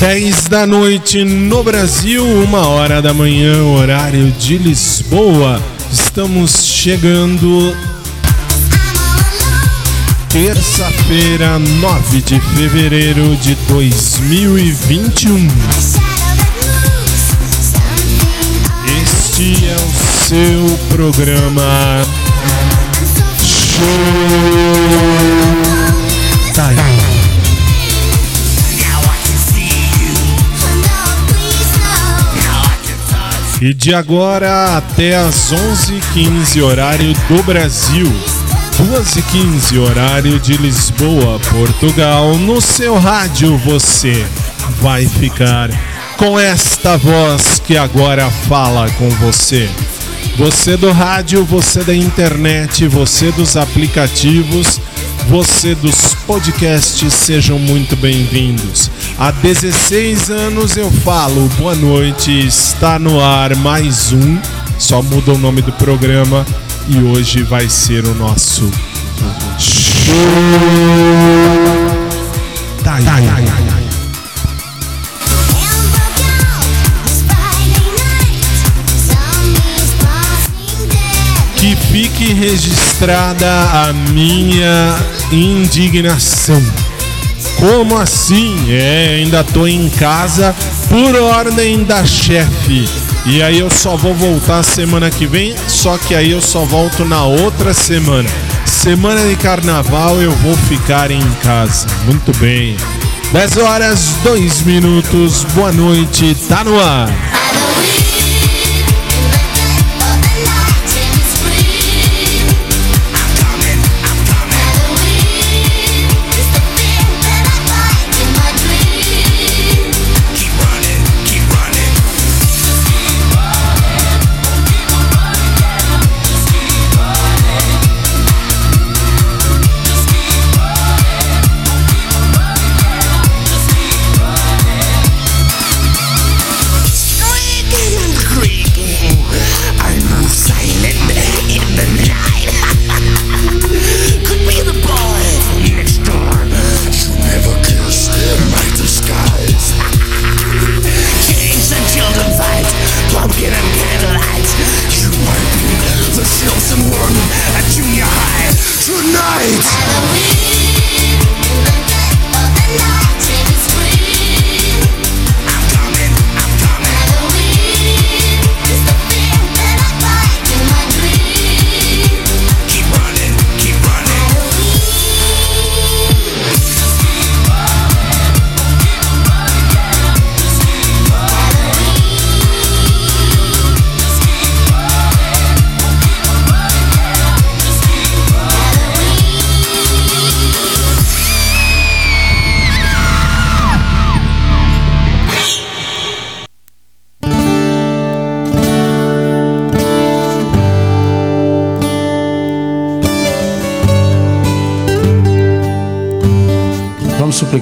Dez da noite no Brasil, uma hora da manhã, horário de Lisboa. Estamos chegando terça-feira, 9 de fevereiro de 2021. Este é o seu programa Show Time. E de agora até às 11h15, horário do Brasil. 2h15, horário de Lisboa, Portugal. No seu rádio você vai ficar com esta voz que agora fala com você. Você do rádio, você da internet, você dos aplicativos, você dos podcasts, sejam muito bem-vindos. Há 16 anos eu falo, boa noite, está no ar mais um, só muda o nome do programa e hoje vai ser o nosso show. Tá, tá, tá, que registrada a minha indignação. Como assim? É, ainda tô em casa por ordem da chefe. E aí eu só vou voltar semana que vem, só que aí eu só volto na outra semana. Semana de carnaval eu vou ficar em casa. Muito bem. 10 horas, 2 minutos. Boa noite, tá no ar.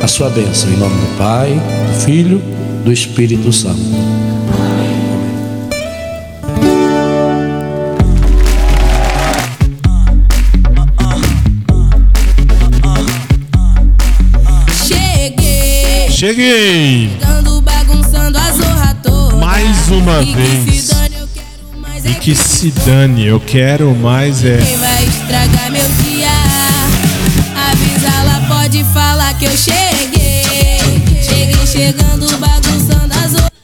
a sua bênção, em nome do Pai, do Filho, do Espírito Santo. Cheguei! Mais uma vez. E que se dane, eu quero mais é. Quem vai estragar meu dia? Avisa ela, pode falar que eu cheguei.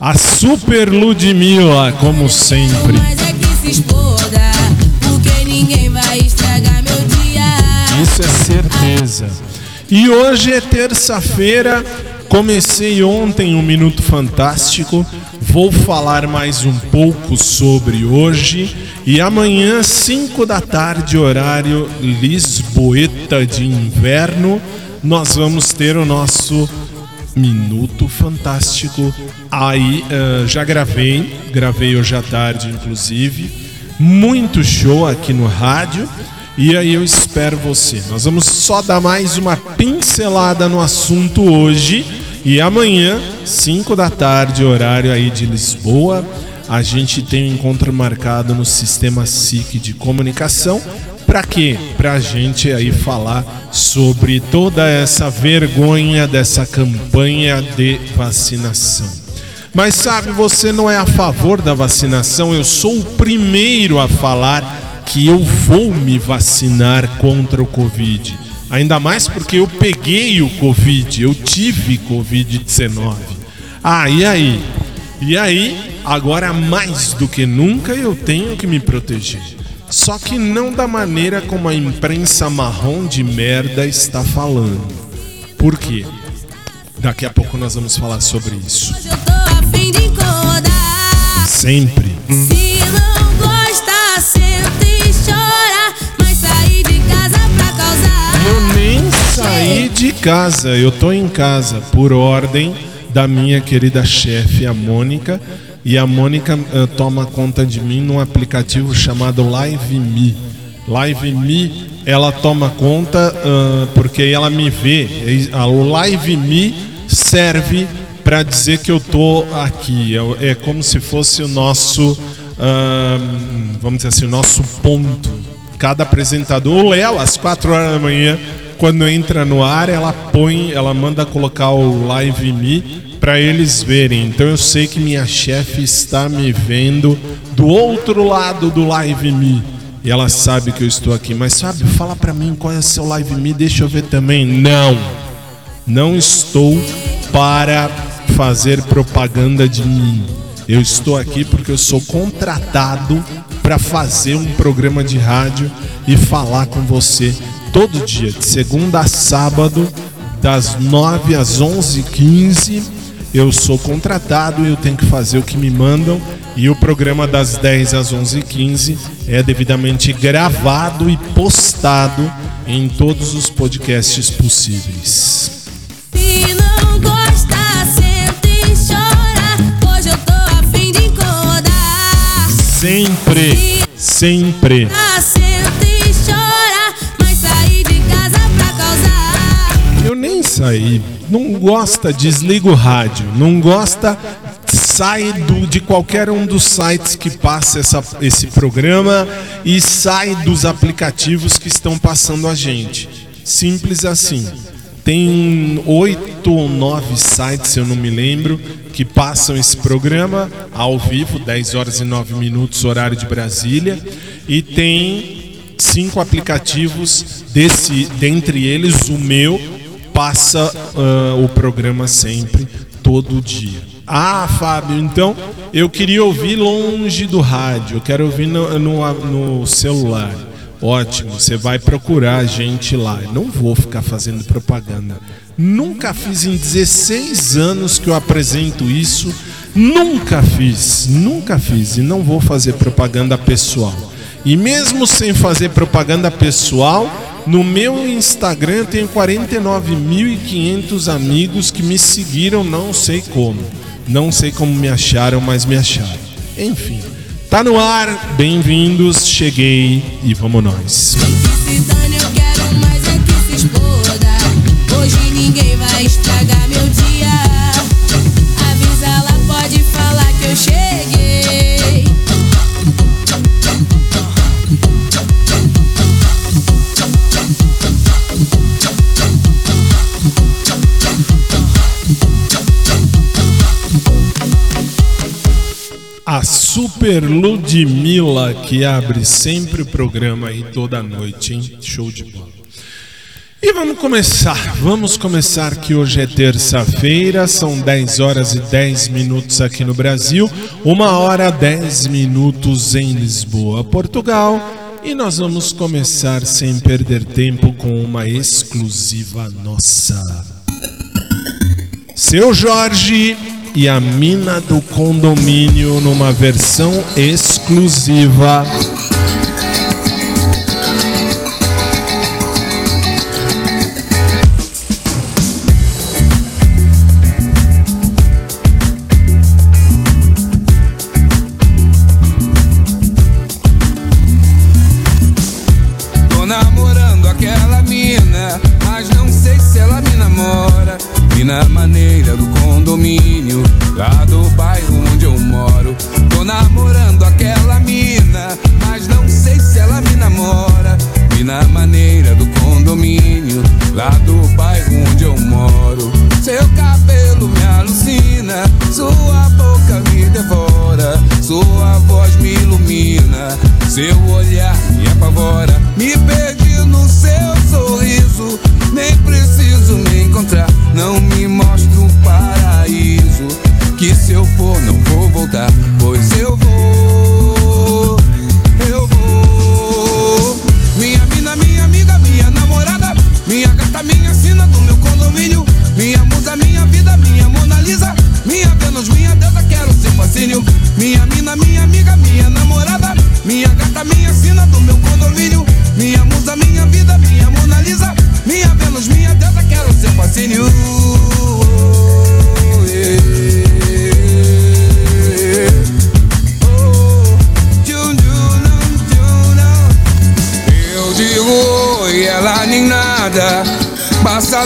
A Super Ludmilla, como sempre. É. Isso é certeza. E hoje é terça-feira, Comecei ontem um Minuto Fantástico, vou falar mais um pouco sobre hoje e amanhã, 5 da tarde, horário Lisboeta de inverno, nós vamos ter o nosso Minuto Fantástico. Aí uh, já gravei, gravei hoje à tarde, inclusive. Muito show aqui no rádio. E aí eu espero você. Nós vamos só dar mais uma pincelada no assunto hoje e amanhã, 5 da tarde, horário aí de Lisboa, a gente tem um encontro marcado no sistema SIC de comunicação. Para quê? Para a gente aí falar sobre toda essa vergonha dessa campanha de vacinação. Mas sabe, você não é a favor da vacinação. Eu sou o primeiro a falar que eu vou me vacinar contra o Covid. Ainda mais porque eu peguei o Covid, eu tive Covid-19. Ah, e aí? E aí, agora mais do que nunca eu tenho que me proteger. Só que não da maneira como a imprensa marrom de merda está falando. Por quê? Daqui a pouco nós vamos falar sobre isso. Sempre. Se não gosta, senta e chora. Mas sair de casa pra causar. Eu nem saí de casa, eu tô em casa por ordem da minha querida chefe, a Mônica. E a Mônica uh, toma conta de mim num aplicativo chamado Live Me. Live Me, ela toma conta uh, porque ela me vê. O Live Me serve para dizer que eu tô aqui. É, é, como se fosse o nosso, uh, vamos dizer assim, o nosso ponto. Cada apresentador, o Léo, às 4 horas da manhã, quando entra no ar, ela põe, ela manda colocar o Live Me para eles verem. Então eu sei que minha chefe está me vendo do outro lado do Live Me. E ela sabe que eu estou aqui, mas sabe, fala para mim qual é o seu Live Me, deixa eu ver também. Não. Não estou para fazer propaganda de mim. Eu estou aqui porque eu sou contratado para fazer um programa de rádio e falar com você todo dia, de segunda a sábado, das 9 às 11h15. Eu sou contratado e eu tenho que fazer o que me mandam. E o programa das 10 às 11h15 é devidamente gravado e postado em todos os podcasts possíveis. Se não nem saí. Não gosta, desliga o rádio. Não gosta, sai do, de qualquer um dos sites que passa essa, esse programa e sai dos aplicativos que estão passando a gente. Simples assim. Tem oito ou nove sites, se eu não me lembro, que passam esse programa ao vivo, 10 horas e 9 minutos, horário de Brasília. E tem cinco aplicativos, desse, dentre eles o meu, passa uh, o programa sempre, todo dia. Ah, Fábio, então eu queria ouvir longe do rádio, eu quero ouvir no, no, no celular. Ótimo, você vai procurar a gente lá. não vou ficar fazendo propaganda. Nunca fiz em 16 anos que eu apresento isso. Nunca fiz, nunca fiz e não vou fazer propaganda pessoal. E mesmo sem fazer propaganda pessoal, no meu Instagram tenho 49.500 amigos que me seguiram, não sei como. Não sei como me acharam, mas me acharam. Enfim, Tá no ar, bem-vindos, cheguei e vamos nós. é estragar meu dia. Avisa pode falar que eu cheguei. Super Ludmilla que abre sempre o programa aí toda noite, hein? Show de bola. E vamos começar, vamos começar que hoje é terça-feira, são 10 horas e 10 minutos aqui no Brasil, 1 hora 10 minutos em Lisboa, Portugal, e nós vamos começar sem perder tempo com uma exclusiva nossa. Seu Jorge e a mina do condomínio numa versão exclusiva.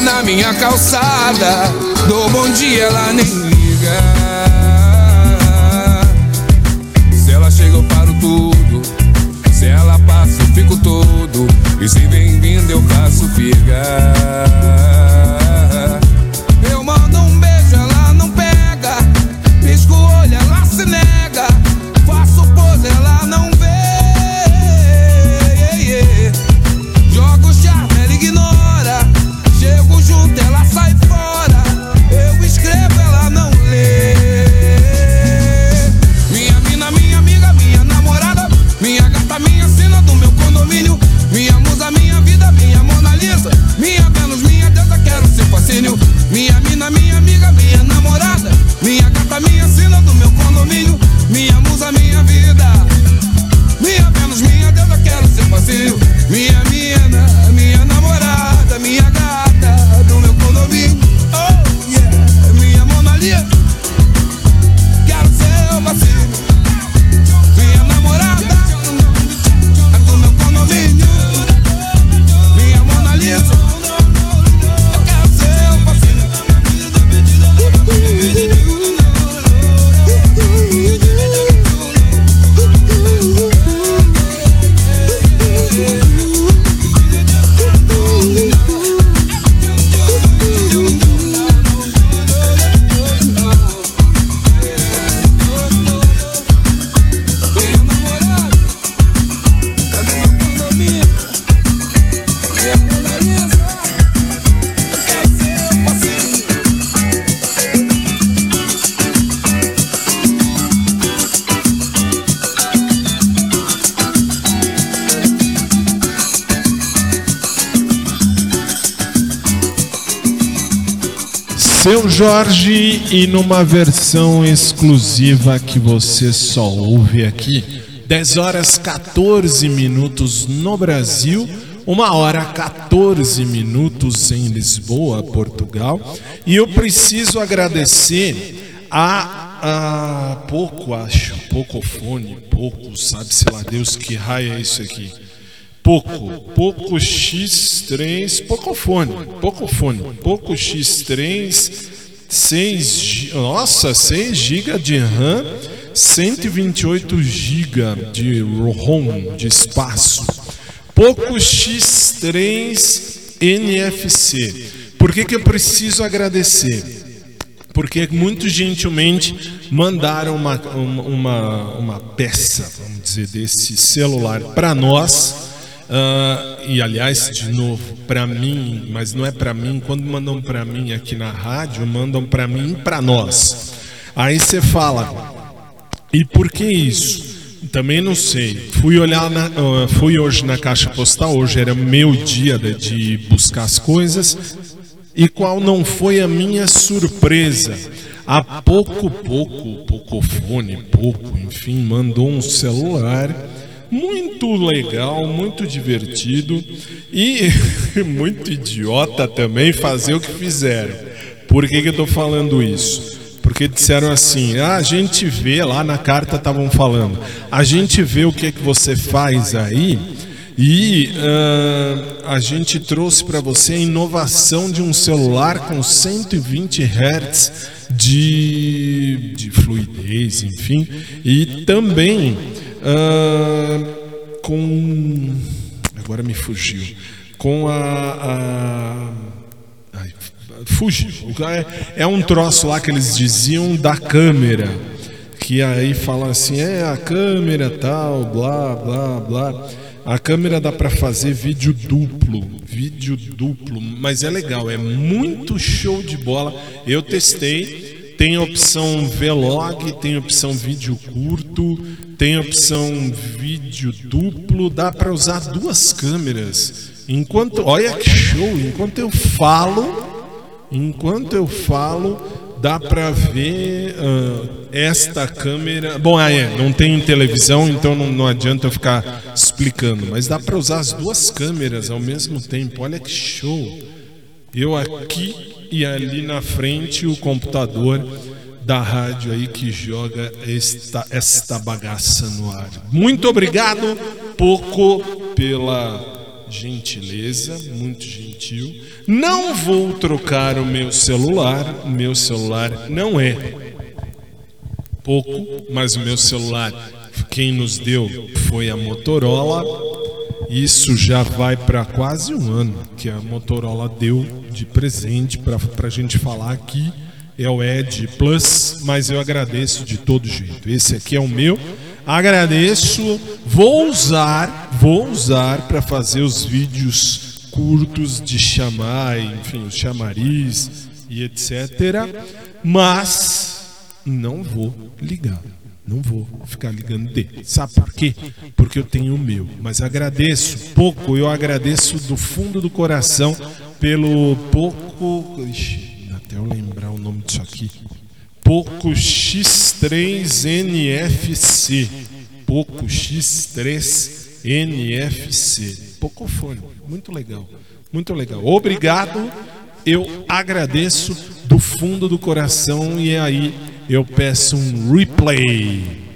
Na minha calçada. Dou bom dia, ela nem liga. Se ela chega, eu paro tudo. Se ela passa, eu fico todo. E se bem-vindo, eu faço figa. Seu Jorge e numa versão exclusiva que você só ouve aqui. 10 horas 14 minutos no Brasil, 1 hora 14 minutos em Lisboa, Portugal. E eu preciso agradecer a, a pouco, acho, pouco fone, pouco, sabe-se lá Deus que raio é isso aqui. Poco, Poco X3, Pocofone, Pocofone, Poco X3, 6, nossa, 6 GB de RAM, 128 GB de ROM, de espaço. Poco X3 NFC. Por que, que eu preciso agradecer? Porque muito gentilmente mandaram uma, uma, uma peça, vamos dizer, desse celular para nós Uh, e aliás, de novo, para mim, mas não é para mim, quando mandam para mim aqui na rádio, mandam para mim para nós. Aí você fala, e por que isso? Também não sei. Fui olhar, na, uh, fui hoje na caixa postal, hoje era meu dia de, de buscar as coisas, e qual não foi a minha surpresa? Há pouco, pouco, poucofone, pouco, enfim, mandou um celular muito legal, muito divertido e muito idiota também fazer o que fizeram. Por que, que eu estou falando isso? Porque disseram assim: ah, a gente vê, lá na carta estavam falando, a gente vê o que, que você faz aí e uh, a gente trouxe para você a inovação de um celular com 120 Hz de, de fluidez, enfim, e também com. Agora me fugiu. Com a. a ai, fugiu. É, é um troço lá que eles diziam da câmera. Que aí fala assim: é a câmera tal, blá, blá, blá. A câmera dá para fazer vídeo duplo, vídeo duplo, mas é legal, é muito show de bola. Eu testei, tem opção vlog, tem opção vídeo curto, tem a opção vídeo duplo, dá para usar duas câmeras. Enquanto, olha que show, enquanto eu falo, enquanto eu falo, dá para ver uh, esta câmera. Bom, ah, é, não tem televisão, então não, não adianta eu ficar explicando, mas dá para usar as duas câmeras ao mesmo tempo. Olha que show. Eu aqui e ali na frente o computador da rádio aí que joga esta, esta bagaça no ar. Muito obrigado, Poco, pela gentileza, muito gentil. Não vou trocar o meu celular, meu celular não é pouco, mas o meu celular, quem nos deu foi a Motorola. Isso já vai para quase um ano que a Motorola deu de presente para a gente falar aqui é o Ed Plus, mas eu agradeço de todo jeito. Esse aqui é o meu. Agradeço, vou usar, vou usar para fazer os vídeos curtos de chamar, enfim, os chamariz e etc. Mas não vou ligar. Não vou ficar ligando dele. Sabe por quê? Porque eu tenho o meu. Mas agradeço pouco, eu agradeço do fundo do coração pelo pouco. Ixi, até eu lembrar nome disso aqui. Poco X3 NFC. Poco X3 NFC. Pocofone. Muito legal. Muito legal. Obrigado. Eu agradeço do fundo do coração e aí eu peço um replay.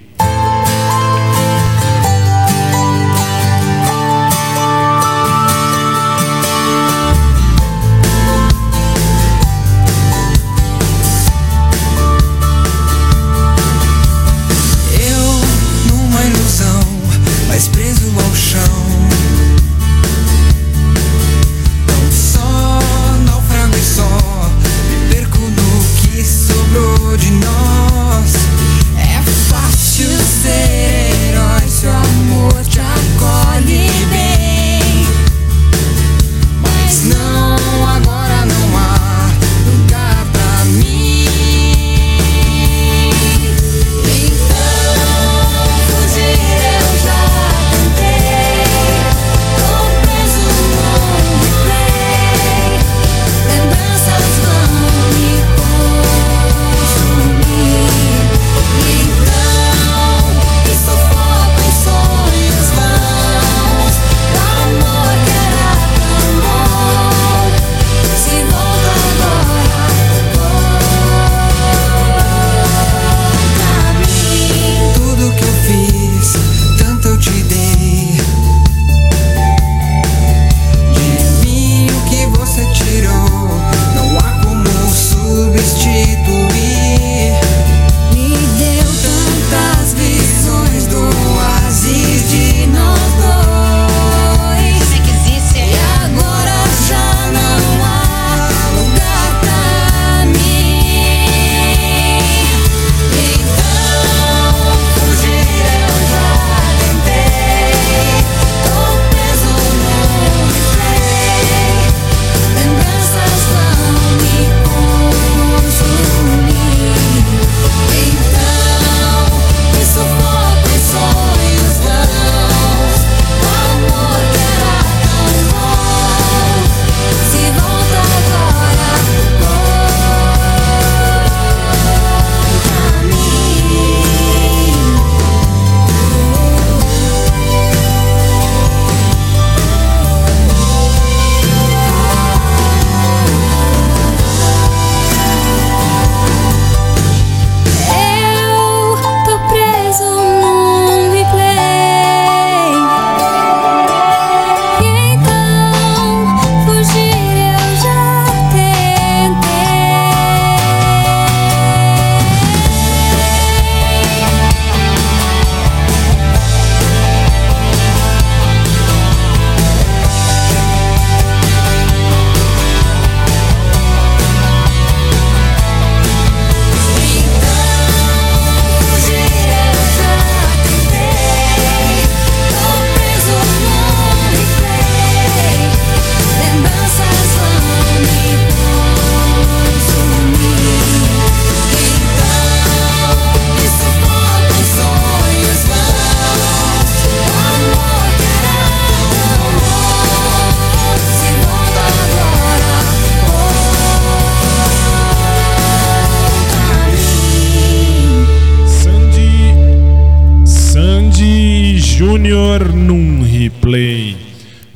Júnior num replay.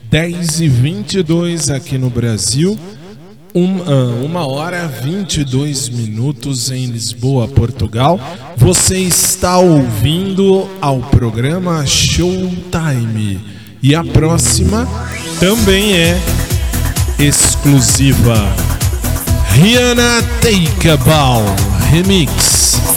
10 e 22 aqui no Brasil, um, ah, uh, 1 hora 22 minutos em Lisboa, Portugal. Você está ouvindo ao programa Showtime. E a próxima também é exclusiva. Rihanna Take a Ball Remix.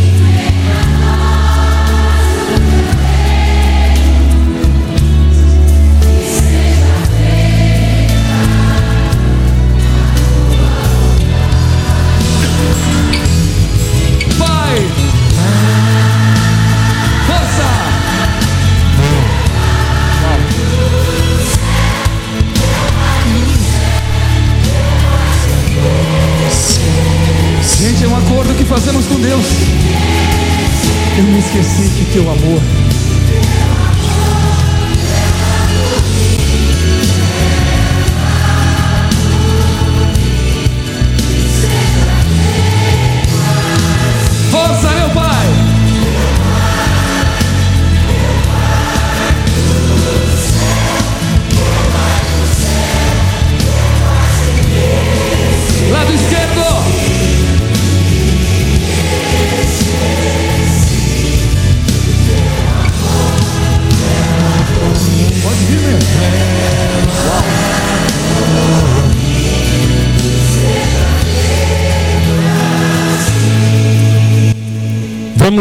Esqueci que teu amor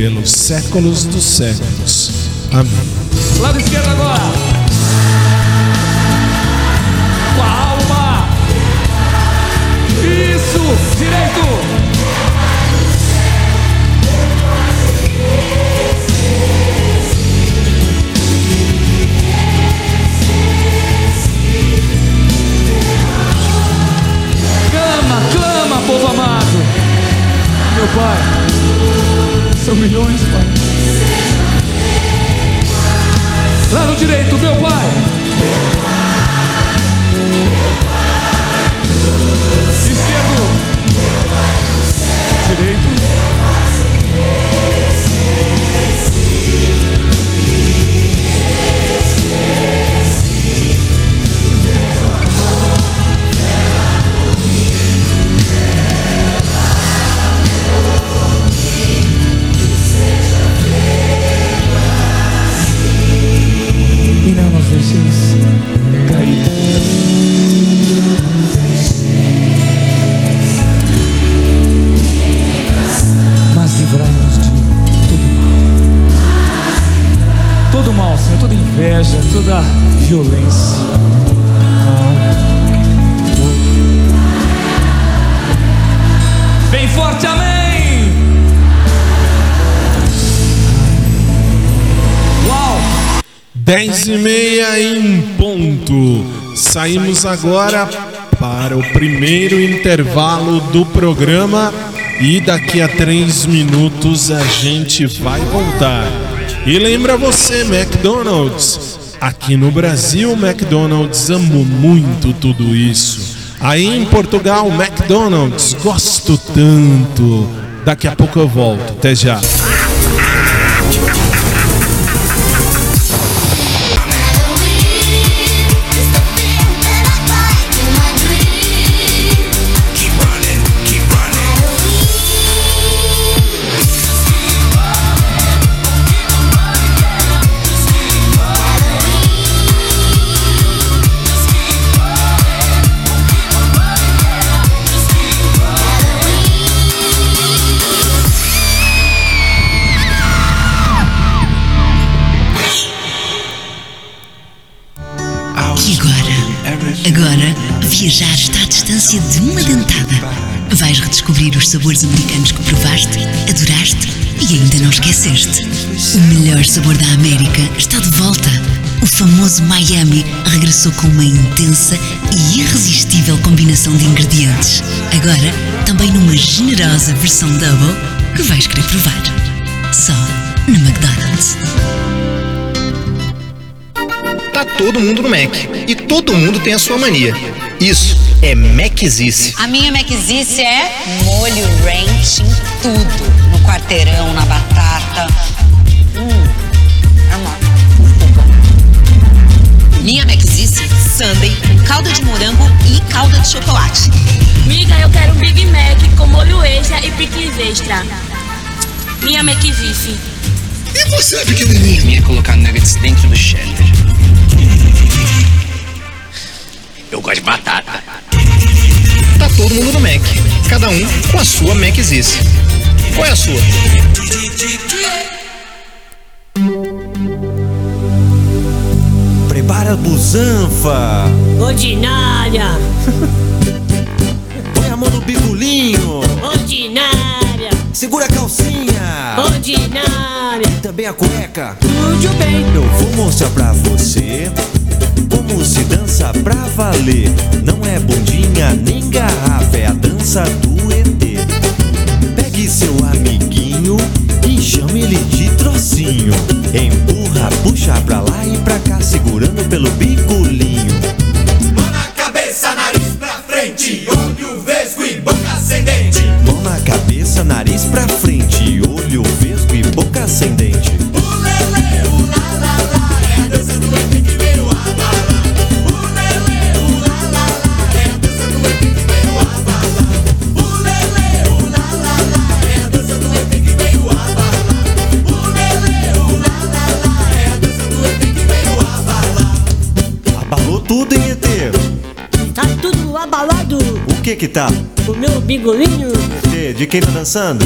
pelos séculos dos séculos. Amém. Lado esquerdo agora. Toda violência. Bem forte, amém! Uau! 10 e meia em ponto. Saímos agora para o primeiro intervalo do programa e daqui a três minutos a gente vai voltar. E lembra você, McDonald's, aqui no Brasil, McDonald's amou muito tudo isso. Aí em Portugal, McDonald's, gosto tanto. Daqui a pouco eu volto. Até já. Os sabores americanos que provaste, adoraste e ainda não esqueceste. O melhor sabor da América está de volta. O famoso Miami regressou com uma intensa e irresistível combinação de ingredientes. Agora, também numa generosa versão double que vais querer provar. Só no McDonald's. Tá todo mundo no Mac. E todo mundo tem a sua mania. Isso é Macizice. A minha Macizice é molho ranch em tudo. No quarteirão, na batata. Hum, é uma... Minha Macizice, sundae, calda de morango e calda de chocolate. Miga, eu quero um Big Mac com molho extra e picles extra. Minha McVife. E você, pequenininho? Minha é colocar nuggets dentro do cheddar. Eu gosto de batata. Tá todo mundo no Mac. Cada um com a sua Macizice. Qual é a sua? Prepara a busanfa. Ordinária! Põe a mão no bigolinho. Ordinária! Segura a calcinha. Ordinária! E também a cueca. Tudo bem! Eu vou mostrar pra você como se dança pra valer. Não é bundinha nem garrafa, é a dança do ET. Pegue seu amiguinho e chame ele de trocinho. Empurra, puxa pra lá e pra cá, segurando pelo bigolinho. Que que tá? O meu bigolinho! De quem tá dançando?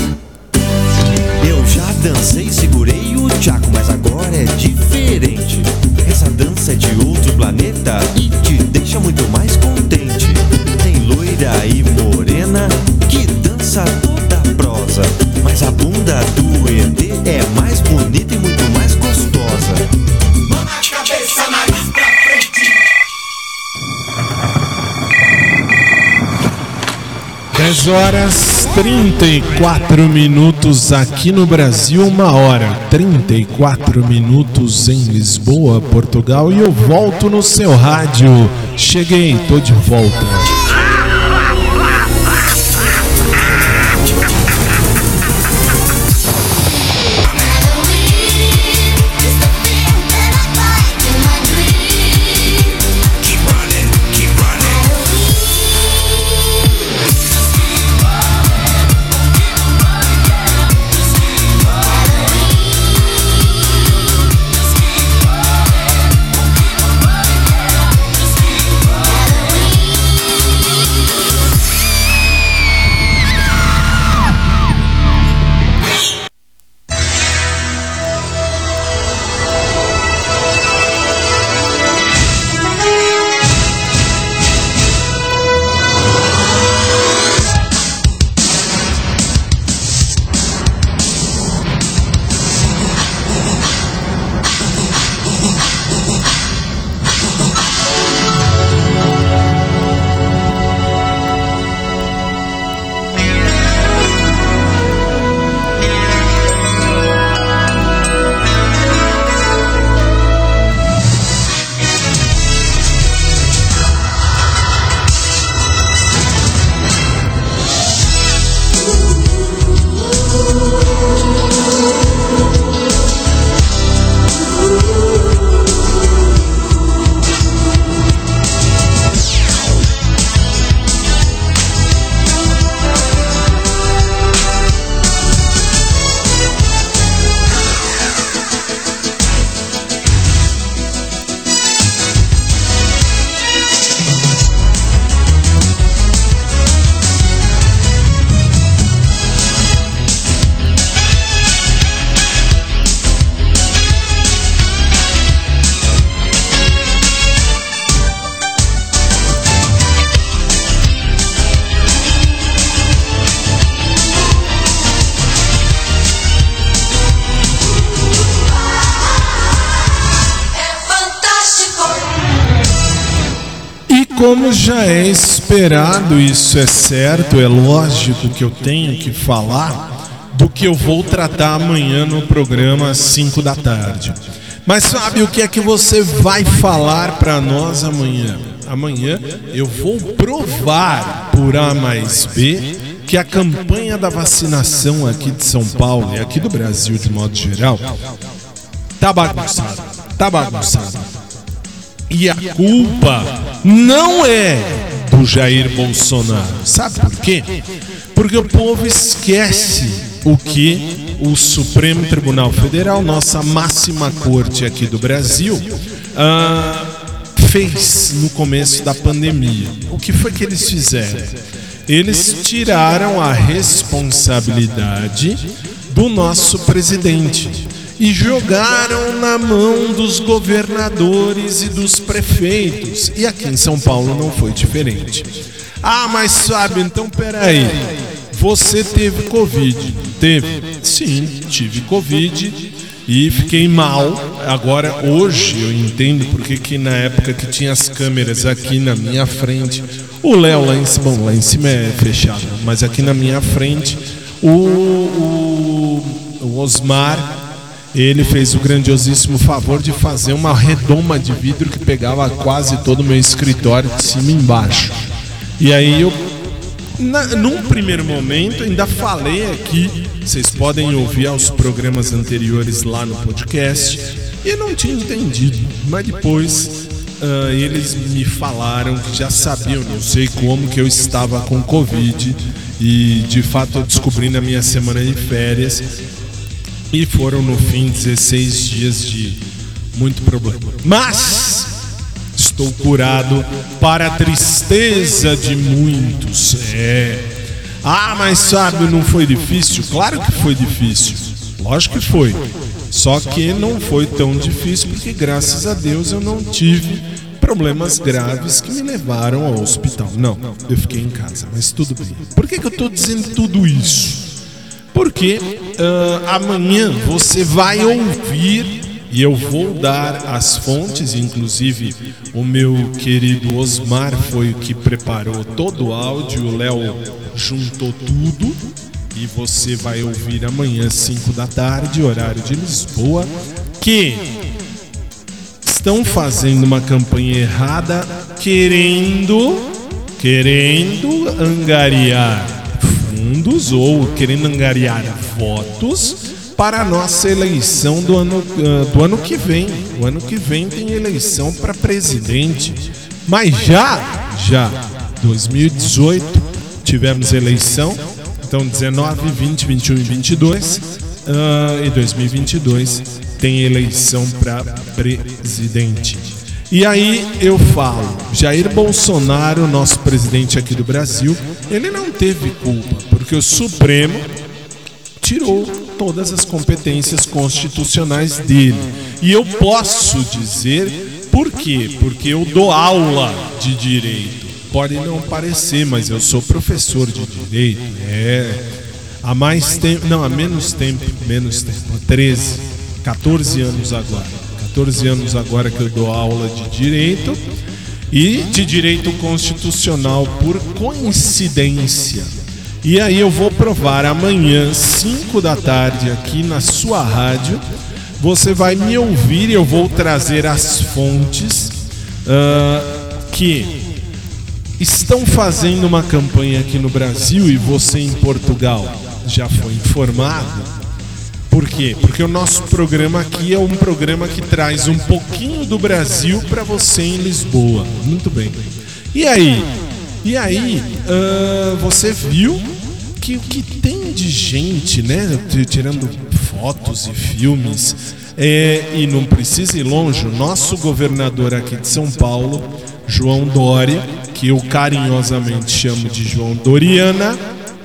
Eu já dancei, segurei o tchaco, mas agora 10 horas 34 minutos aqui no Brasil, uma hora 34 minutos em Lisboa, Portugal. E eu volto no seu rádio. Cheguei, tô de volta. Já é esperado, isso é certo, é lógico que eu tenho que falar do que eu vou tratar amanhã no programa às 5 da tarde. Mas sabe o que é que você vai falar para nós amanhã? Amanhã eu vou provar por A mais B que a campanha da vacinação aqui de São Paulo e aqui do Brasil de modo geral tá bagunçada, tá bagunçada. E a culpa não é do Jair Bolsonaro. Sabe por quê? Porque o povo esquece o que o Supremo Tribunal Federal, nossa máxima corte aqui do Brasil, ah, fez no começo da pandemia. O que foi que eles fizeram? Eles tiraram a responsabilidade do do nosso presidente e jogaram na mão dos governadores e dos prefeitos. E aqui em São Paulo não foi diferente. Ah, mas sabe, então peraí. Você teve Covid? Teve? Sim, tive Covid e fiquei mal. Agora, hoje, eu entendo porque que na época que tinha as câmeras aqui na minha frente, o Léo lá em cima, bom, lá em cima é fechado, mas aqui na minha frente, o, o, o Osmar ele fez o grandiosíssimo favor de fazer uma redoma de vidro que pegava quase todo o meu escritório de cima e embaixo. E aí eu, na, num primeiro momento, ainda falei aqui, vocês podem ouvir aos programas anteriores lá no podcast, e eu não tinha entendido, mas depois ah, eles me falaram que já sabiam, não sei como, que eu estava com Covid, e de fato eu descobri na minha semana de férias e foram no fim 16 dias de muito problema. Mas estou curado para a tristeza de muitos. É. Ah, mas sabe, não foi difícil? Claro que foi difícil. Lógico que foi. Só que não foi tão difícil porque graças a Deus eu não tive problemas graves que me levaram ao hospital. Não, eu fiquei em casa, mas tudo bem. Por que, que eu estou dizendo tudo isso? Porque ah, amanhã você vai ouvir e eu vou dar as fontes, inclusive o meu querido Osmar foi o que preparou todo o áudio, o Léo juntou tudo e você vai ouvir amanhã 5 da tarde, horário de Lisboa, que estão fazendo uma campanha errada querendo querendo angariar fundos ou querendo angariar votos para a nossa eleição do ano, ah, do ano que vem. O ano que vem tem eleição para presidente. Mas já, já, 2018 tivemos eleição. Então 19, 20, 21 e 22. ah, e 2022 tem eleição para presidente. E aí eu falo, Jair Bolsonaro, nosso presidente aqui do Brasil, ele não teve culpa, porque o Supremo tirou todas as competências constitucionais dele. E eu posso dizer por quê? Porque eu dou aula de direito. Pode não parecer, mas eu sou professor de direito. É. Há mais tempo, não, há menos tempo, menos tempo, há 13, 14 anos agora. 14 anos agora que eu dou aula de direito e de direito constitucional por coincidência. E aí eu vou provar amanhã, 5 da tarde, aqui na sua rádio. Você vai me ouvir e eu vou trazer as fontes ah, que estão fazendo uma campanha aqui no Brasil e você em Portugal já foi informado. Por quê? Porque o nosso programa aqui é um programa que traz um pouquinho do Brasil para você em Lisboa. Muito bem. E aí? E aí, ah, você viu que o que tem de gente, né? Tirando fotos e filmes, é, e não precisa ir longe, o nosso governador aqui de São Paulo, João Dória, que eu carinhosamente chamo de João Doriana,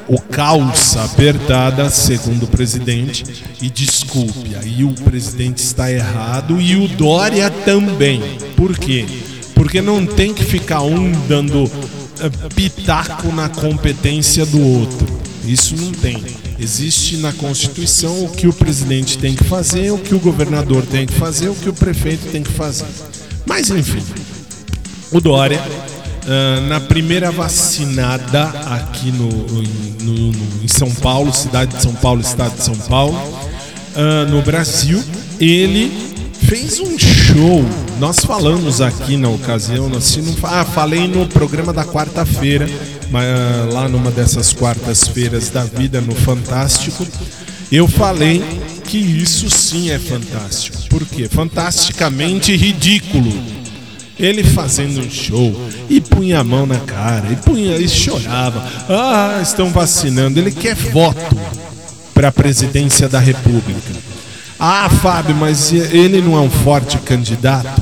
o calça apertada, segundo o presidente, e desculpe, aí o presidente está errado e o Dória também. Por quê? Porque não tem que ficar um dando eh, pitaco na competência do outro. Isso não tem. Existe na Constituição o que o presidente tem que fazer, o que o governador tem que fazer, o que o prefeito tem que fazer. Mas enfim, o Dória, ah, na primeira vacinada aqui no, no- no- em São Paulo, cidade de São Paulo, estado de São Paulo, ah, no Brasil, ele fez um show. Nós falamos aqui na ocasião, nós não, ah, falei no programa da quarta-feira, ah, lá numa dessas quartas-feiras da vida no Fantástico, eu falei que isso sim é fantástico. Por quê? Fantasticamente ridículo. Ele fazendo um show e punha a mão na cara e punha e chorava. Ah, estão vacinando. Ele quer voto para a presidência da República. Ah, Fábio, mas ele não é um forte candidato?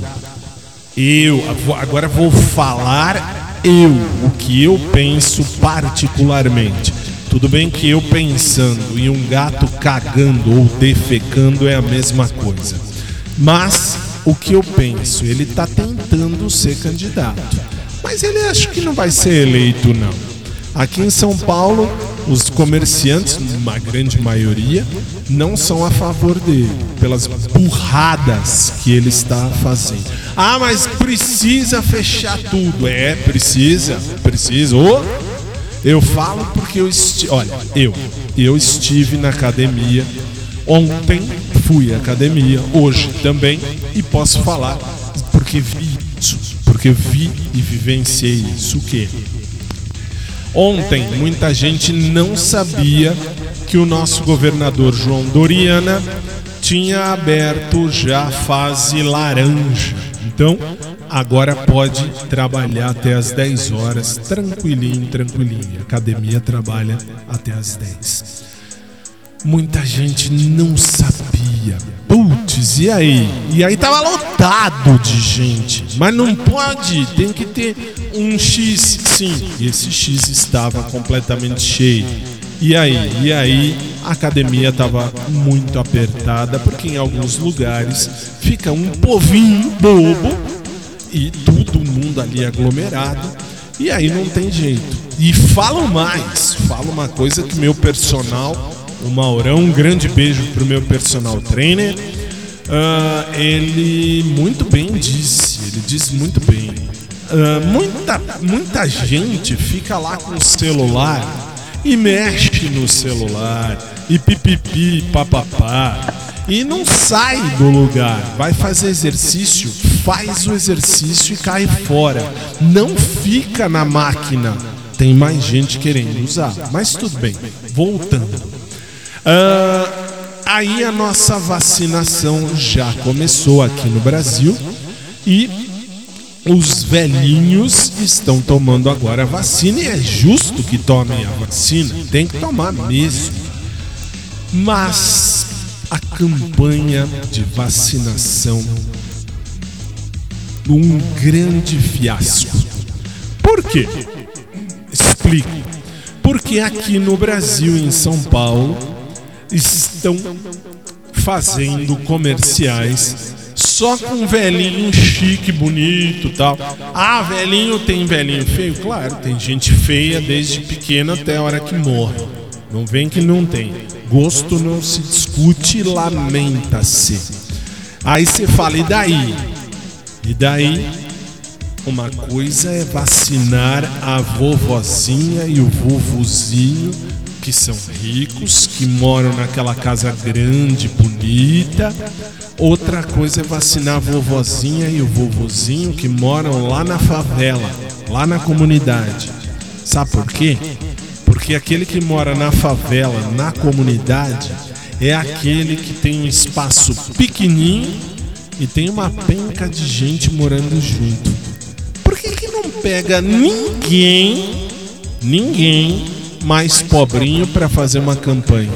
Eu agora vou falar eu o que eu penso particularmente. Tudo bem que eu pensando e um gato cagando ou defecando é a mesma coisa. Mas o que eu penso, ele tá tentando ser candidato. Mas ele acho que não vai ser eleito não. Aqui em São Paulo, os comerciantes, uma grande maioria, não são a favor dele, pelas burradas que ele está fazendo. Ah, mas precisa fechar tudo. É, precisa, precisa. Ô, eu falo porque eu estive. Olha, eu, eu estive na academia ontem, fui à academia, hoje também, e posso falar porque vi isso, porque vi e vivenciei isso o quê? Ontem, muita gente não sabia que o nosso governador João Doriana tinha aberto já a fase laranja. Então, agora pode trabalhar até as 10 horas, tranquilinho, tranquilinho. A academia trabalha até as 10. Muita gente não sabia. Putz, e aí? E aí tava lotado de gente. Mas não pode, tem que ter um X, sim. Esse X estava completamente cheio. E aí? E aí a academia estava muito apertada, porque em alguns lugares fica um povinho bobo e todo mundo ali aglomerado. E aí não tem jeito. E falo mais, falo uma coisa que meu personal, o Maurão, um grande beijo pro meu personal trainer. ah, ele muito bem disse, ele disse muito bem. Ah, muita, muita gente fica lá com o celular e mexe no celular e pipipi, papapá e não sai do lugar. Vai fazer exercício, faz o exercício e cai fora. Não fica na máquina. Tem mais gente querendo usar, mas tudo bem. Voltando. Ah, aí a nossa vacinação já começou aqui no Brasil e os velhinhos estão tomando agora a vacina e é justo que tomem a vacina, tem que tomar mesmo. Mas a campanha de vacinação um grande fiasco. Por quê? Explico. Porque aqui no Brasil, em São Paulo, estão fazendo comerciais só com velhinho chique, bonito tal. Ah, velhinho tem velhinho feio? Claro, tem gente feia desde pequena até a hora que morre. Não vem que não tem. Gosto não se discute, lamenta-se. Aí você fala, e daí? E daí? Uma coisa é vacinar a vovozinha e o vovozinho que são ricos, que moram naquela casa grande, bonita. Outra coisa é vacinar a vovozinha e o vovozinho que moram lá na favela, lá na comunidade. Sabe por quê? Porque aquele que mora na favela, na comunidade, é aquele que tem um espaço pequenininho e tem uma penca de gente morando junto. Por que, que não pega ninguém, ninguém mais pobrinho para fazer uma campanha?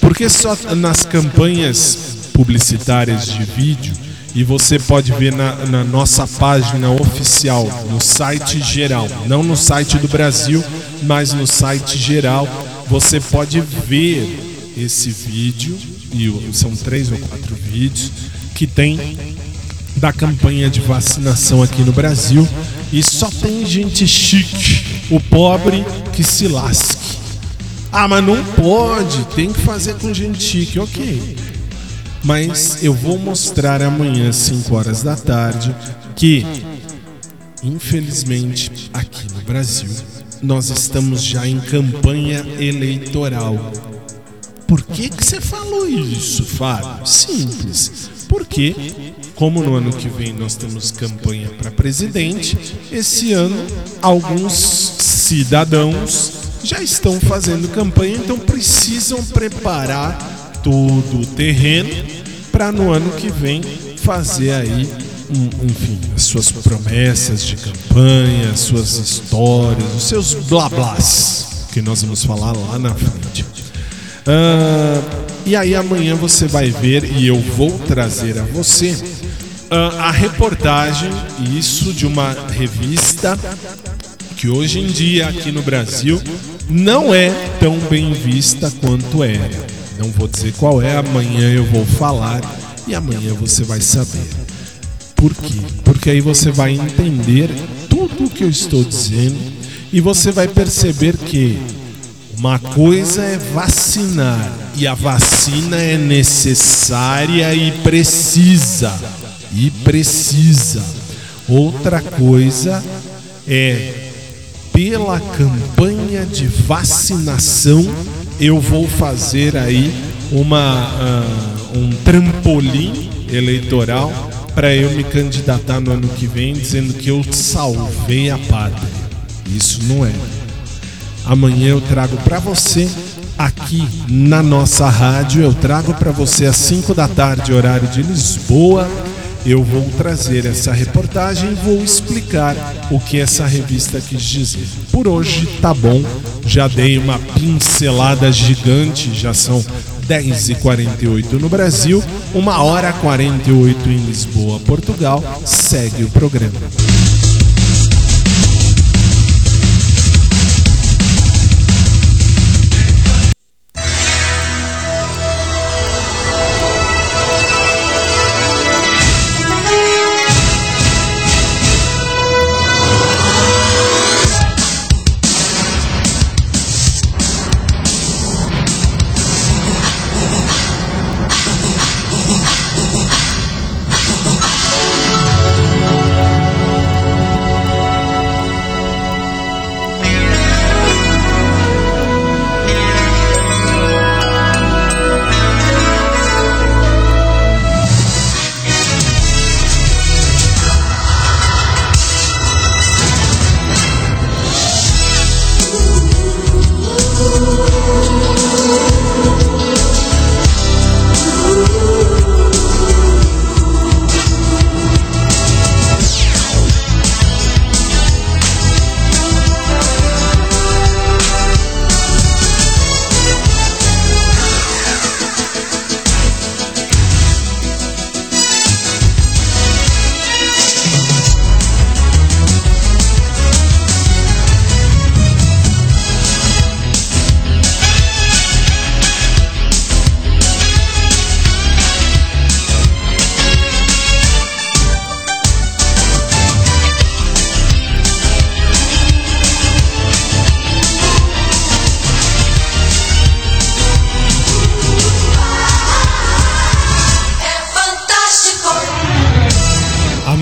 Porque só nas campanhas publicitárias de vídeo, e você pode ver na, na nossa página oficial, no site geral, não no site do Brasil, mas no site geral, você pode ver esse vídeo, e são três ou quatro vídeos, que tem da campanha de vacinação aqui no Brasil e só tem gente chique, o pobre que se lasque. Ah, mas não pode, tem que fazer com gente chique, ok. Mas eu vou mostrar amanhã, às 5 horas da tarde, que, infelizmente, aqui no Brasil, nós estamos já em campanha eleitoral. Por que, que você falou isso, Fábio? Simples. Porque, como no ano que vem nós temos campanha para presidente, esse ano alguns cidadãos já estão fazendo campanha, então precisam preparar todo o terreno para no ano que vem fazer aí, um, enfim, as suas promessas de campanha, as suas histórias, os seus blá blás, que nós vamos falar lá na frente. Ah, e aí amanhã você vai ver e eu vou trazer a você ah, a reportagem, isso de uma revista que hoje em dia aqui no Brasil não é tão bem vista quanto era. Não vou dizer qual é, amanhã eu vou falar e amanhã você vai saber. Por quê? Porque aí você vai entender tudo o que eu estou dizendo e você vai perceber que uma coisa é vacinar e a vacina é necessária e precisa. E precisa. Outra coisa é pela campanha de vacinação eu vou fazer aí uma ah, um trampolim eleitoral para eu me candidatar no ano que vem dizendo que eu salvei a pátria. Isso não é. Amanhã eu trago para você aqui na nossa rádio, eu trago para você às 5 da tarde, horário de Lisboa. Eu vou trazer essa reportagem e vou explicar o que essa revista quis dizer. Por hoje tá bom, já dei uma pincelada gigante, já são 10h48 no Brasil, 1 hora 48 em Lisboa, Portugal. Segue o programa.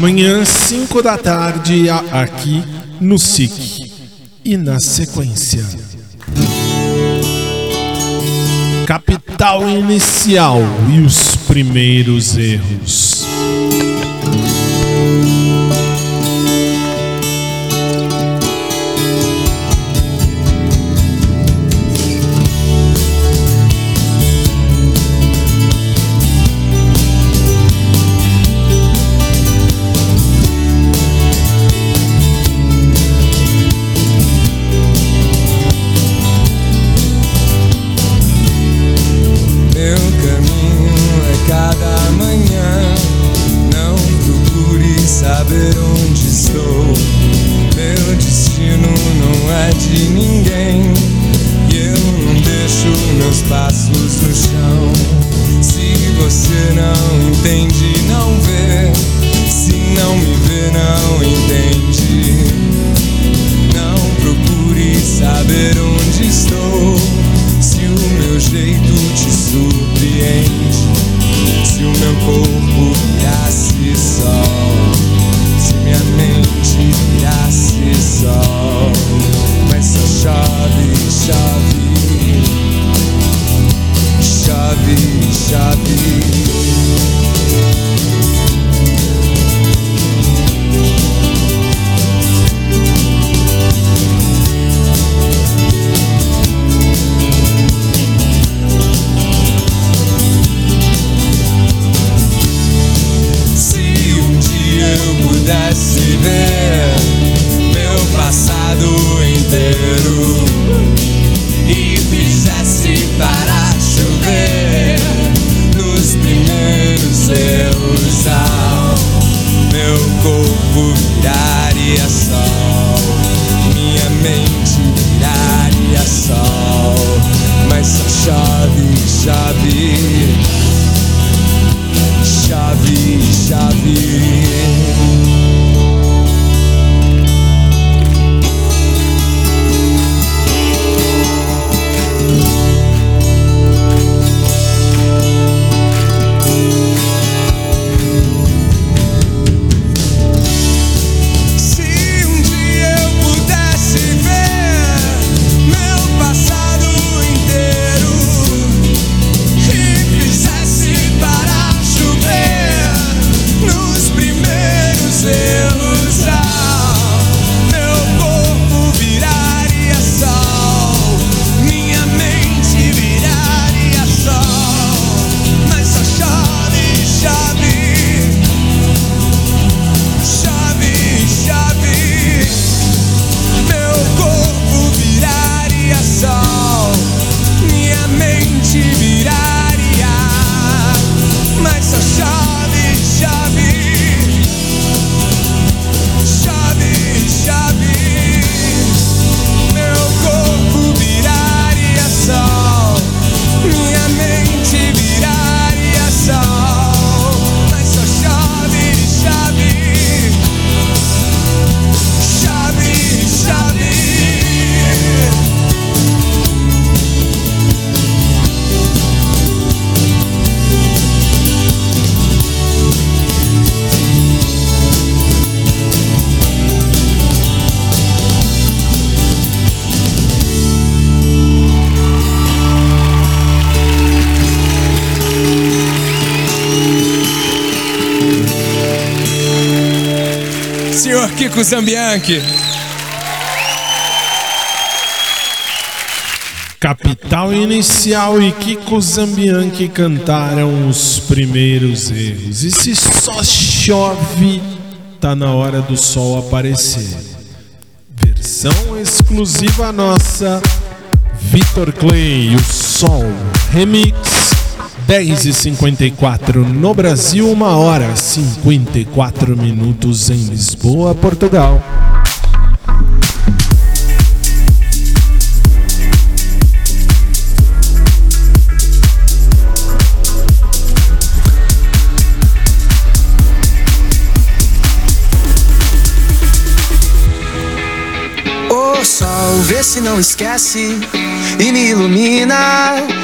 Amanhã, 5 da tarde, aqui no SIC. E na sequência. Capital inicial e os primeiros erros. Kiko Zambianchi. Capital Inicial e Kiko Zambianchi cantaram os primeiros erros. E se só chove, tá na hora do sol aparecer. Versão exclusiva nossa, Vitor Clay, o Sol, Remix, 10 e 54 no Brasil, 1 hora 54 minutos em Lisboa, Portugal. Ô sol, vê se não esquece e me ilumina.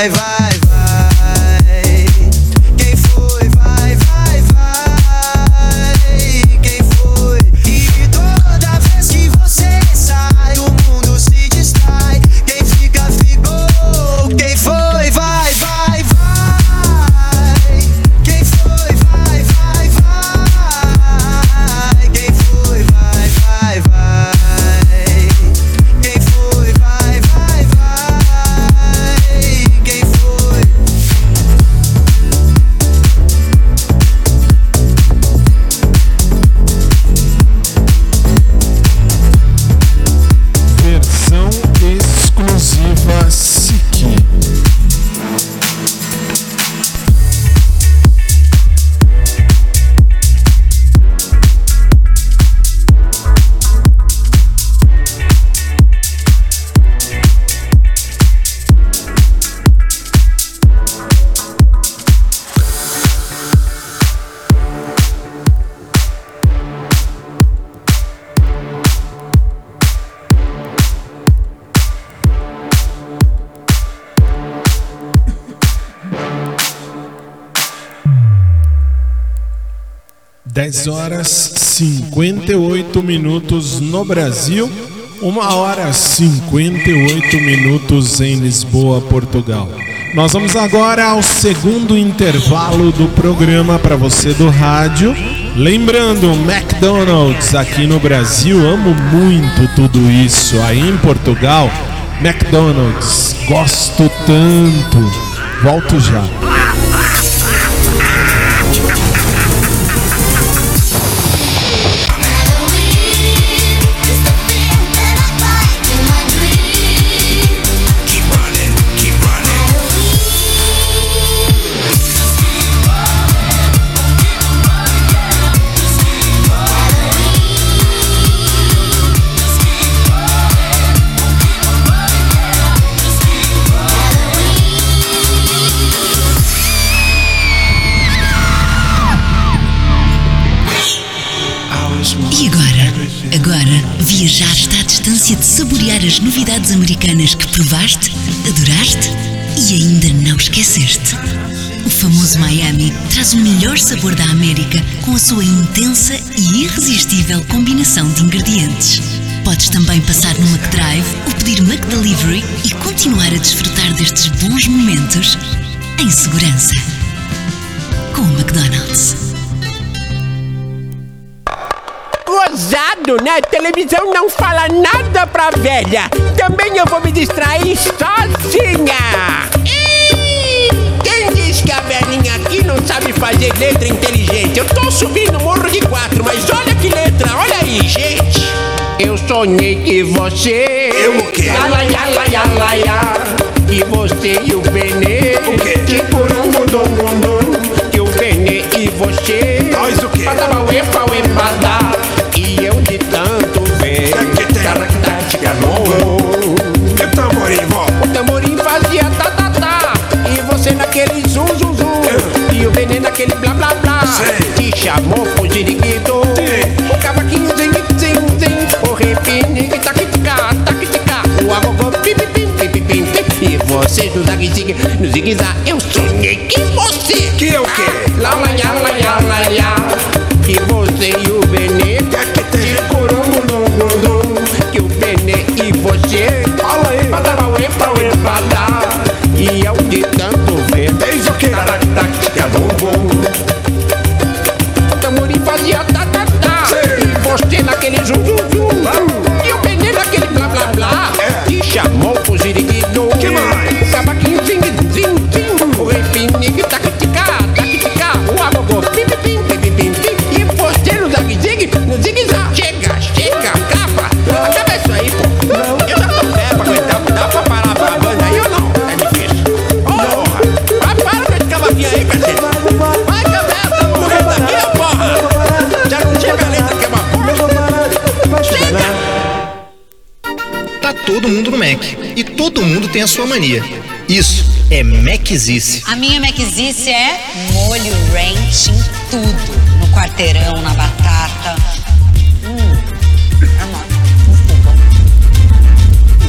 Vai, vai. 10 horas 58 minutos no Brasil, 1 hora 58 minutos em Lisboa, Portugal. Nós vamos agora ao segundo intervalo do programa para você do rádio. Lembrando, McDonald's aqui no Brasil, amo muito tudo isso. Aí em Portugal, McDonald's, gosto tanto. Volto já. Viajar está à distância de saborear as novidades americanas que provaste, adoraste e ainda não esqueceste. O famoso Miami traz o melhor sabor da América com a sua intensa e irresistível combinação de ingredientes. Podes também passar no McDrive ou pedir McDelivery e continuar a desfrutar destes bons momentos em segurança. Com o McDonald's. Gozado, né? Televisão não fala nada pra velha. Também eu vou me distrair sozinha. Quem diz que a velhinha aqui não sabe fazer letra inteligente? Eu tô subindo o morro de quatro, mas olha que letra, olha aí, gente. Eu sonhei que você. Eu o quê? Yala, yala, yala, yala. Que você e o Benê. O quê? Que curungudungundum. Que o Benê e você. Nós o quê? Padaba, uepa, uepa, is I am mania. Isso é Macizice. A minha Maczice é molho ranch em tudo. No quarteirão, na batata. Hum, é bom.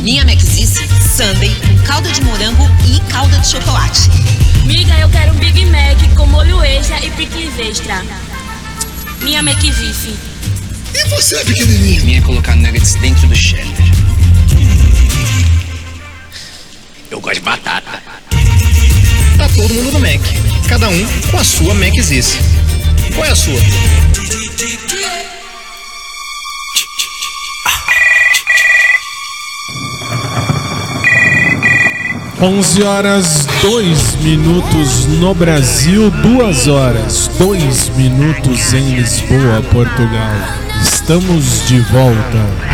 Minha Maczice, sundae, calda de morango e calda de chocolate. Miga, eu quero um Big Mac com molho extra e piques extra. Minha McVife. E você, pequenininho? Minha é colocar nuggets dentro do cheddar. Eu gosto de batata. Tá todo mundo no Mac. Cada um com a sua Macizice. Qual é a sua? 11 horas 2 minutos no Brasil, 2 horas 2 minutos em Lisboa, Portugal. Estamos de volta.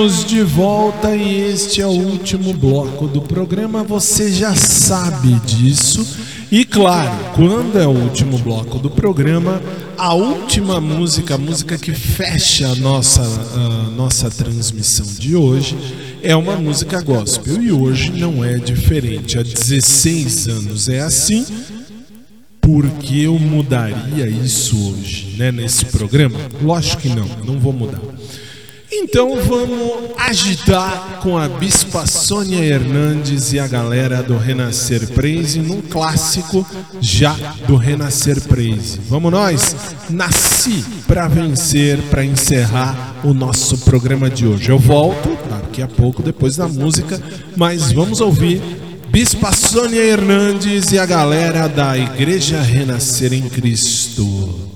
Estamos de volta e este é o último bloco do programa. Você já sabe disso. E claro, quando é o último bloco do programa, a última música, a música que fecha a nossa, a nossa transmissão de hoje, é uma música gospel. E hoje não é diferente. Há 16 anos é assim. Porque eu mudaria isso hoje, né, nesse programa? Lógico que não, não vou mudar. Então vamos agitar com a Bispa Sônia Hernandes e a galera do Renascer Praise num clássico já do Renascer Praise. Vamos nós? Nasci para vencer, para encerrar o nosso programa de hoje. Eu volto daqui a pouco depois da música, mas vamos ouvir Bispa Sônia Hernandes e a galera da Igreja Renascer em Cristo.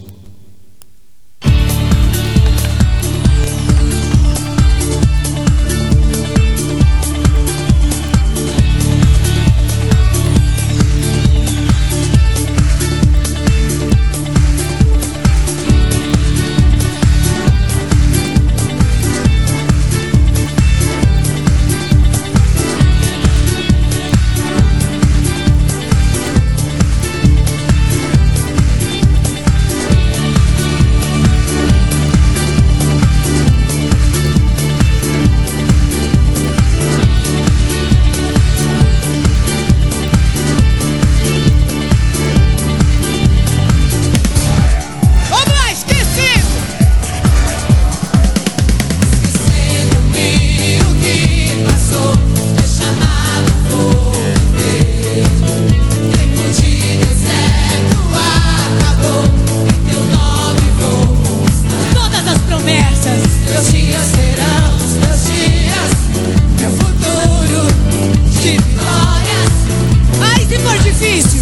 peace.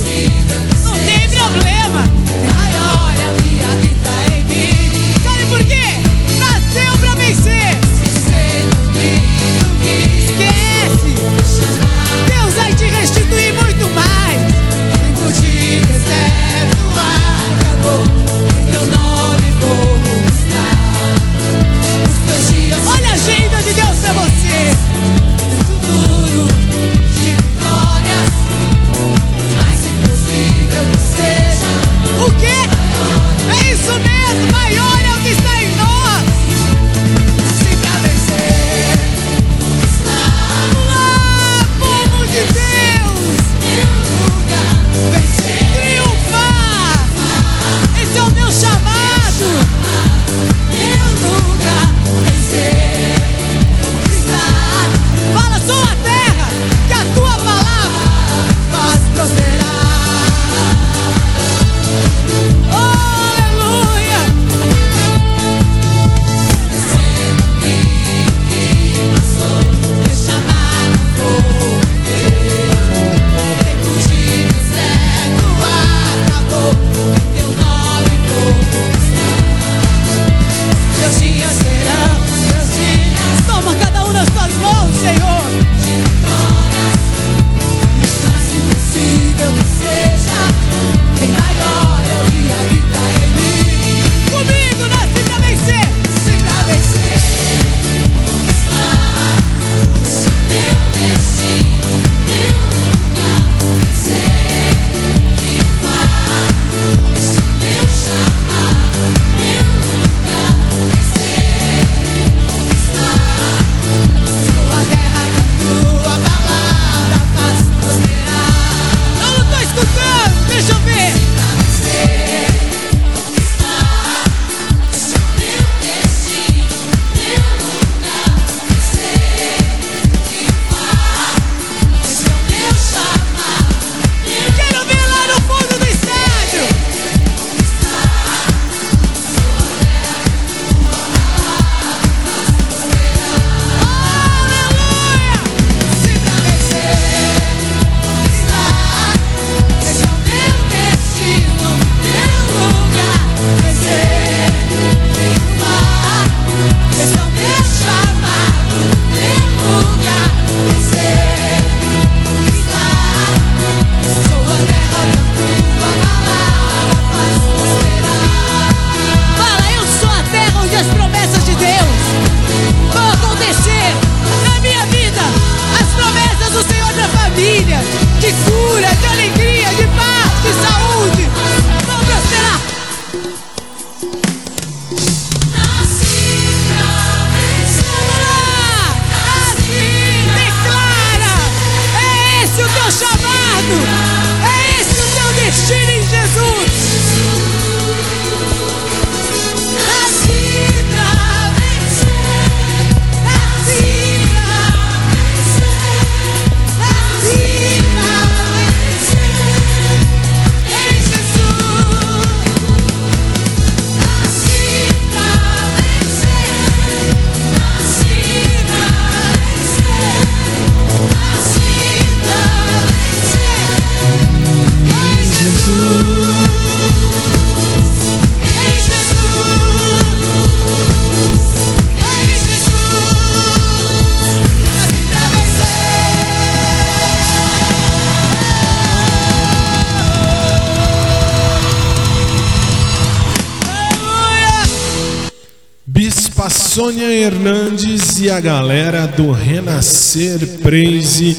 a galera do Renascer Praise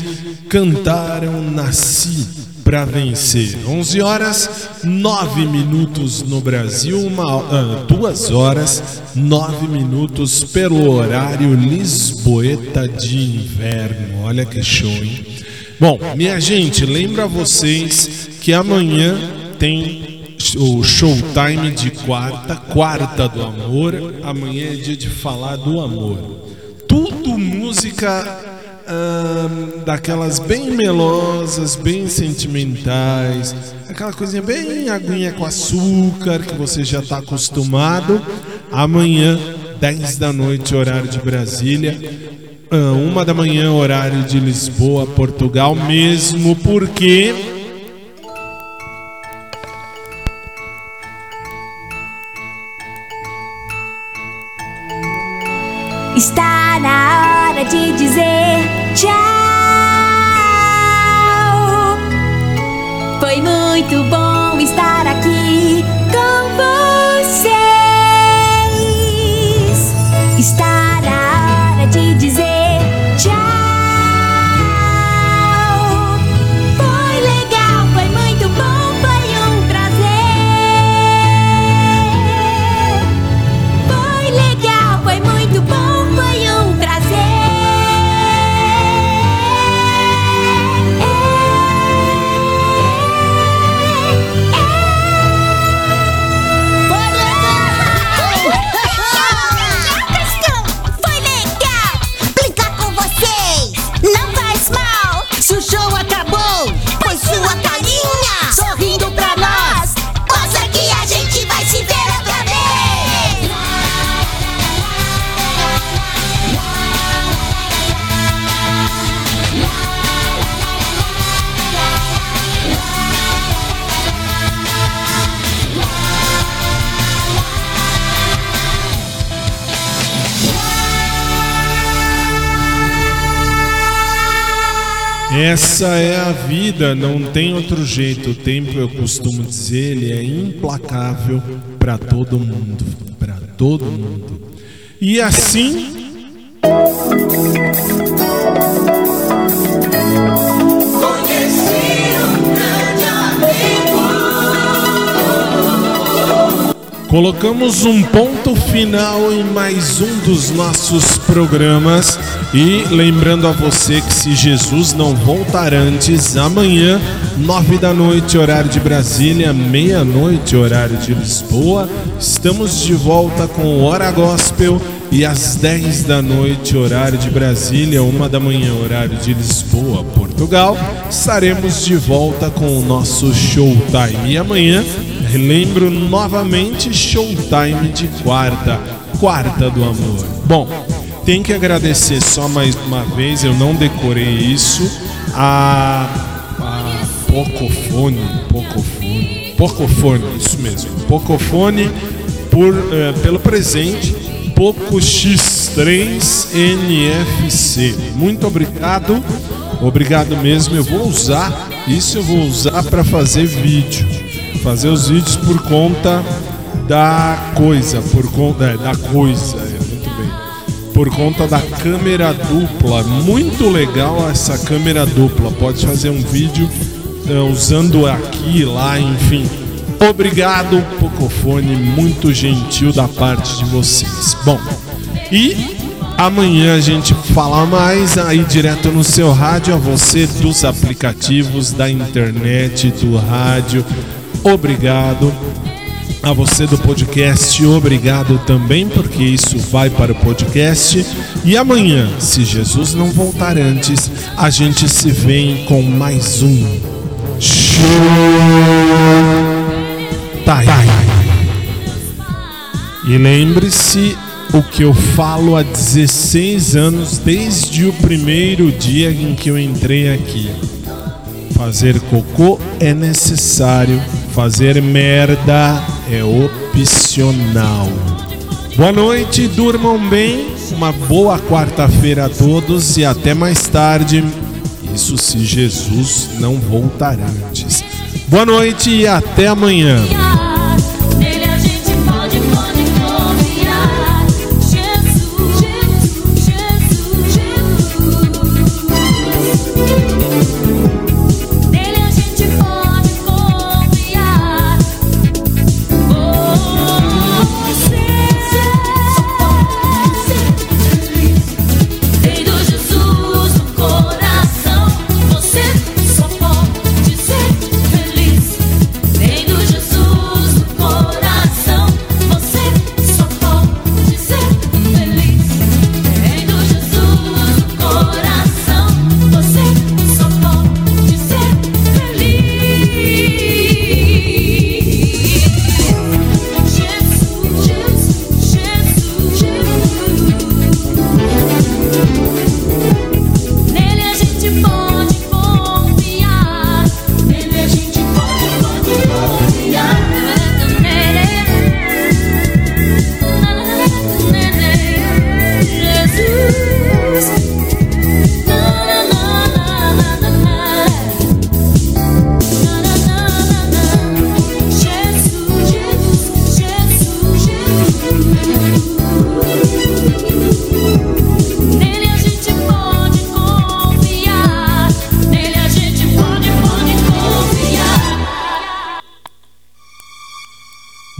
cantaram Nasci para vencer. 11 horas 9 minutos no Brasil, uma, ah, 2 horas 9 minutos pelo horário Lisboeta de inverno. Olha que show, hein? Bom, minha gente, lembra vocês que amanhã tem o showtime de quarta, quarta do amor. Amanhã é dia de falar do amor música daquelas bem melosas, bem sentimentais, aquela coisinha bem aguinha com açúcar que você já está acostumado. Amanhã, 10 da noite, horário de Brasília. Uma da manhã, horário de Lisboa, Portugal, mesmo porque Está na hora de dizer tchau. Foi muito bom estar Essa é a vida, não tem outro jeito. O tempo, eu costumo dizer, ele é implacável para todo mundo, para todo mundo. E assim, colocamos um ponto final em mais um dos nossos programas e lembrando a você que se Jesus não voltar antes, amanhã, nove da noite, horário de Brasília, meia-noite, horário de Lisboa, estamos de volta com Hora Gospel e às 10 da noite, horário de Brasília, uma da manhã, horário de Lisboa, Portugal, estaremos de volta com o nosso Showtime. E amanhã, relembro novamente, Showtime de quarta, quarta do amor. Bom, tem que agradecer só mais uma vez, eu não decorei isso, a, a Pocofone, Pocofone, Pocofone, isso mesmo, Pocofone por, eh, pelo presente Poco X3 NFC. Muito obrigado, obrigado mesmo. Eu vou usar isso, eu vou usar para fazer vídeo, fazer os vídeos por conta da coisa, por conta é, da coisa, é, muito bem. Por conta da câmera dupla, muito legal essa câmera dupla. Pode fazer um vídeo eh, usando aqui, lá, enfim. Obrigado, Pocofone, muito gentil da parte de vocês. Bom, e amanhã a gente fala mais aí direto no seu rádio, a você dos aplicativos, da internet, do rádio. Obrigado. A você do podcast, obrigado também, porque isso vai para o podcast. E amanhã, se Jesus não voltar antes, a gente se vê com mais um Showtime. E lembre-se o que eu falo há 16 anos, desde o primeiro dia em que eu entrei aqui. Fazer cocô é necessário, fazer merda é opcional. Boa noite, durmam bem, uma boa quarta-feira a todos e até mais tarde. Isso se Jesus não voltar antes. Boa noite e até amanhã.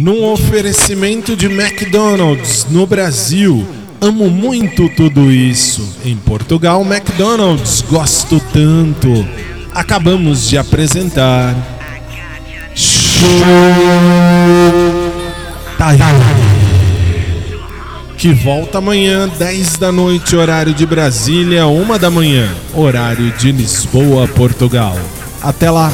Num oferecimento de McDonald's no Brasil, amo muito tudo isso. Em Portugal, McDonald's, gosto tanto. Acabamos de apresentar. Tá que volta amanhã, 10 da noite, horário de Brasília, 1 da manhã, horário de Lisboa, Portugal. Até lá!